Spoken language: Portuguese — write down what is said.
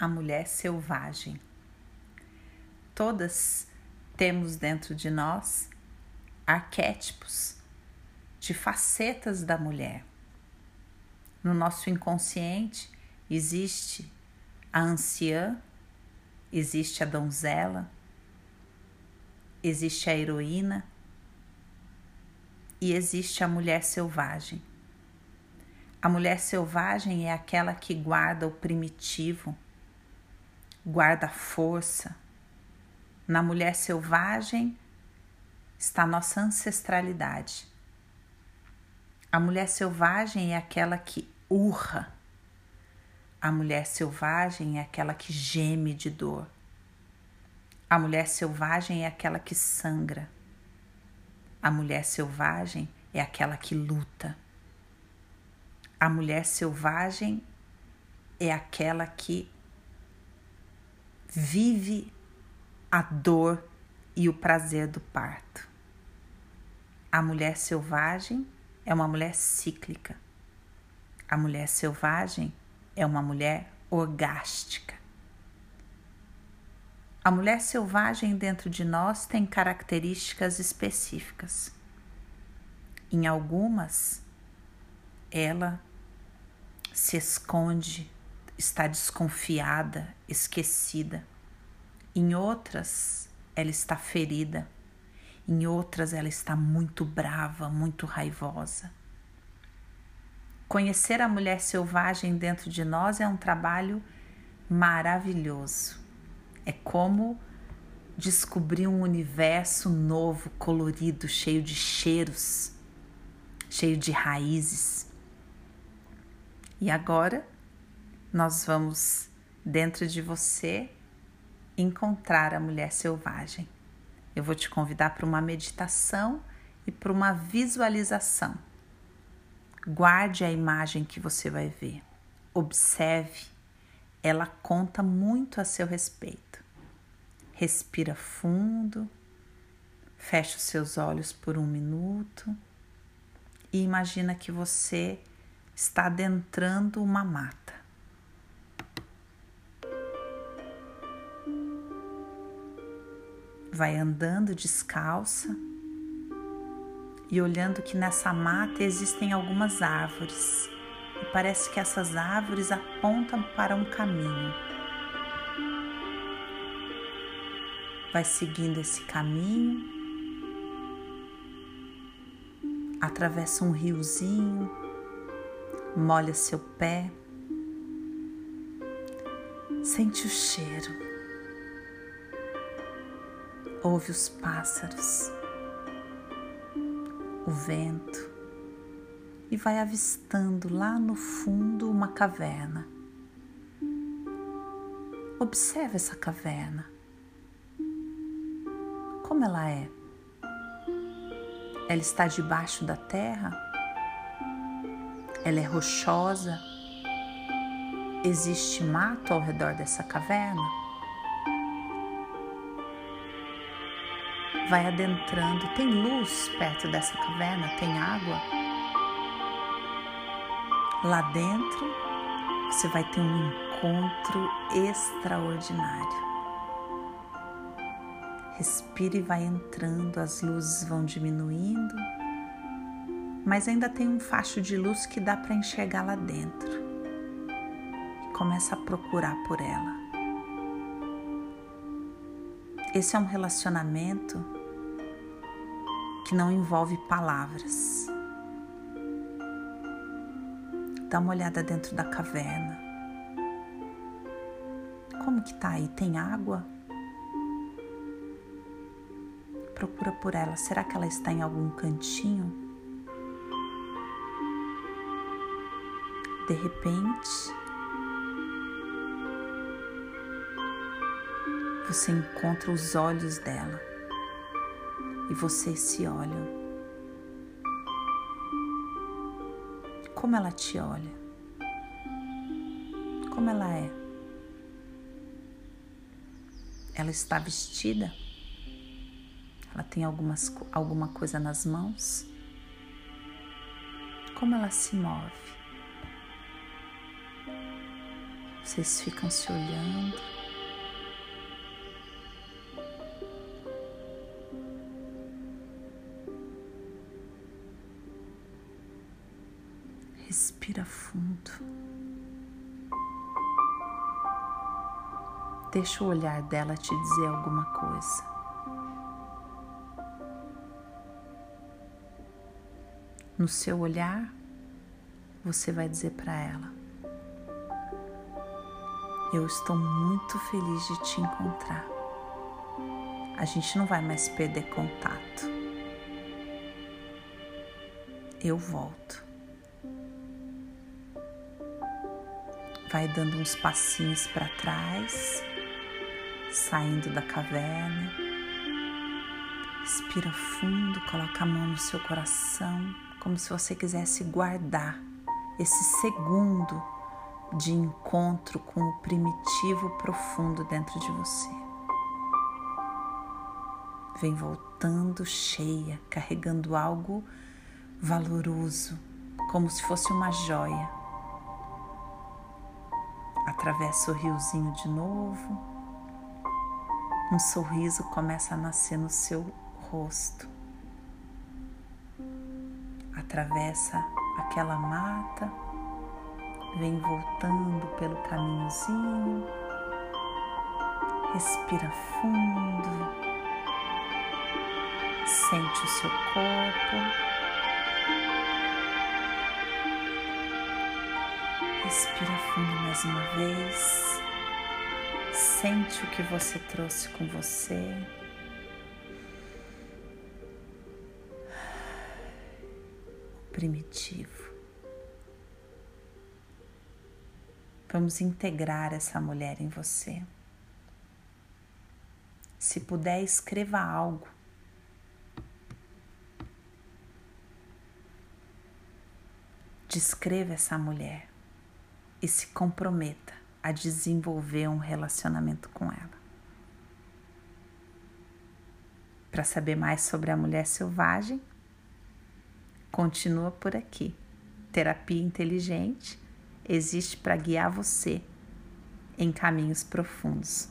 a mulher selvagem. Todas temos dentro de nós arquétipos de facetas da mulher. No nosso inconsciente existe a anciã, existe a donzela, existe a heroína e existe a mulher selvagem. A mulher selvagem é aquela que guarda o primitivo, guarda força. Na mulher selvagem está nossa ancestralidade. A mulher selvagem é aquela que urra. A mulher selvagem é aquela que geme de dor. A mulher selvagem é aquela que sangra. A mulher selvagem é aquela que luta. A mulher selvagem é aquela que vive a dor e o prazer do parto. A mulher selvagem é uma mulher cíclica. A mulher selvagem é uma mulher orgástica. A mulher selvagem dentro de nós tem características específicas. Em algumas, ela se esconde, está desconfiada, esquecida. Em outras, ela está ferida. Em outras, ela está muito brava, muito raivosa. Conhecer a mulher selvagem dentro de nós é um trabalho maravilhoso. É como descobrir um universo novo, colorido, cheio de cheiros, cheio de raízes. E agora nós vamos, dentro de você, encontrar a mulher selvagem. Eu vou te convidar para uma meditação e para uma visualização. Guarde a imagem que você vai ver. Observe ela conta muito a seu respeito. Respira fundo, fecha os seus olhos por um minuto e imagina que você está adentrando uma mata. Vai andando descalça e olhando que nessa mata existem algumas árvores e parece que essas árvores apontam para um caminho. Vai seguindo esse caminho, atravessa um riozinho, molha seu pé, sente o cheiro, ouve os pássaros, o vento e vai avistando lá no fundo uma caverna. Observe essa caverna. Como ela é? Ela está debaixo da terra? Ela é rochosa? Existe mato ao redor dessa caverna? Vai adentrando. Tem luz perto dessa caverna? Tem água? Lá dentro, você vai ter um encontro extraordinário. Respire e vai entrando, as luzes vão diminuindo, mas ainda tem um facho de luz que dá para enxergar lá dentro. E começa a procurar por ela. Esse é um relacionamento que não envolve palavras Dá uma olhada dentro da caverna. Como que tá aí? Tem água? Procura por ela. Será que ela está em algum cantinho? De repente, você encontra os olhos dela e vocês se olham. como ela te olha, como ela é. Ela está vestida? Ela tem algumas, alguma coisa nas mãos? Como ela se move? Vocês ficam se olhando. Respira fundo. Deixa o olhar dela te dizer alguma coisa. No seu olhar, você vai dizer para ela: Eu estou muito feliz de te encontrar. A gente não vai mais perder contato. Eu volto. Vai dando uns passinhos para trás, saindo da caverna. Respira fundo, coloca a mão no seu coração como se você quisesse guardar esse segundo de encontro com o primitivo profundo dentro de você. Vem voltando cheia, carregando algo valoroso, como se fosse uma joia. Atravessa o riozinho de novo. Um sorriso começa a nascer no seu rosto atravessa aquela mata, vem voltando pelo caminhozinho, respira fundo, sente o seu corpo. Respira fundo mais uma vez. Sente o que você trouxe com você. primitivo. Vamos integrar essa mulher em você. Se puder, escreva algo. Descreva essa mulher e se comprometa a desenvolver um relacionamento com ela. Para saber mais sobre a mulher selvagem, continua por aqui. Terapia inteligente existe para guiar você em caminhos profundos.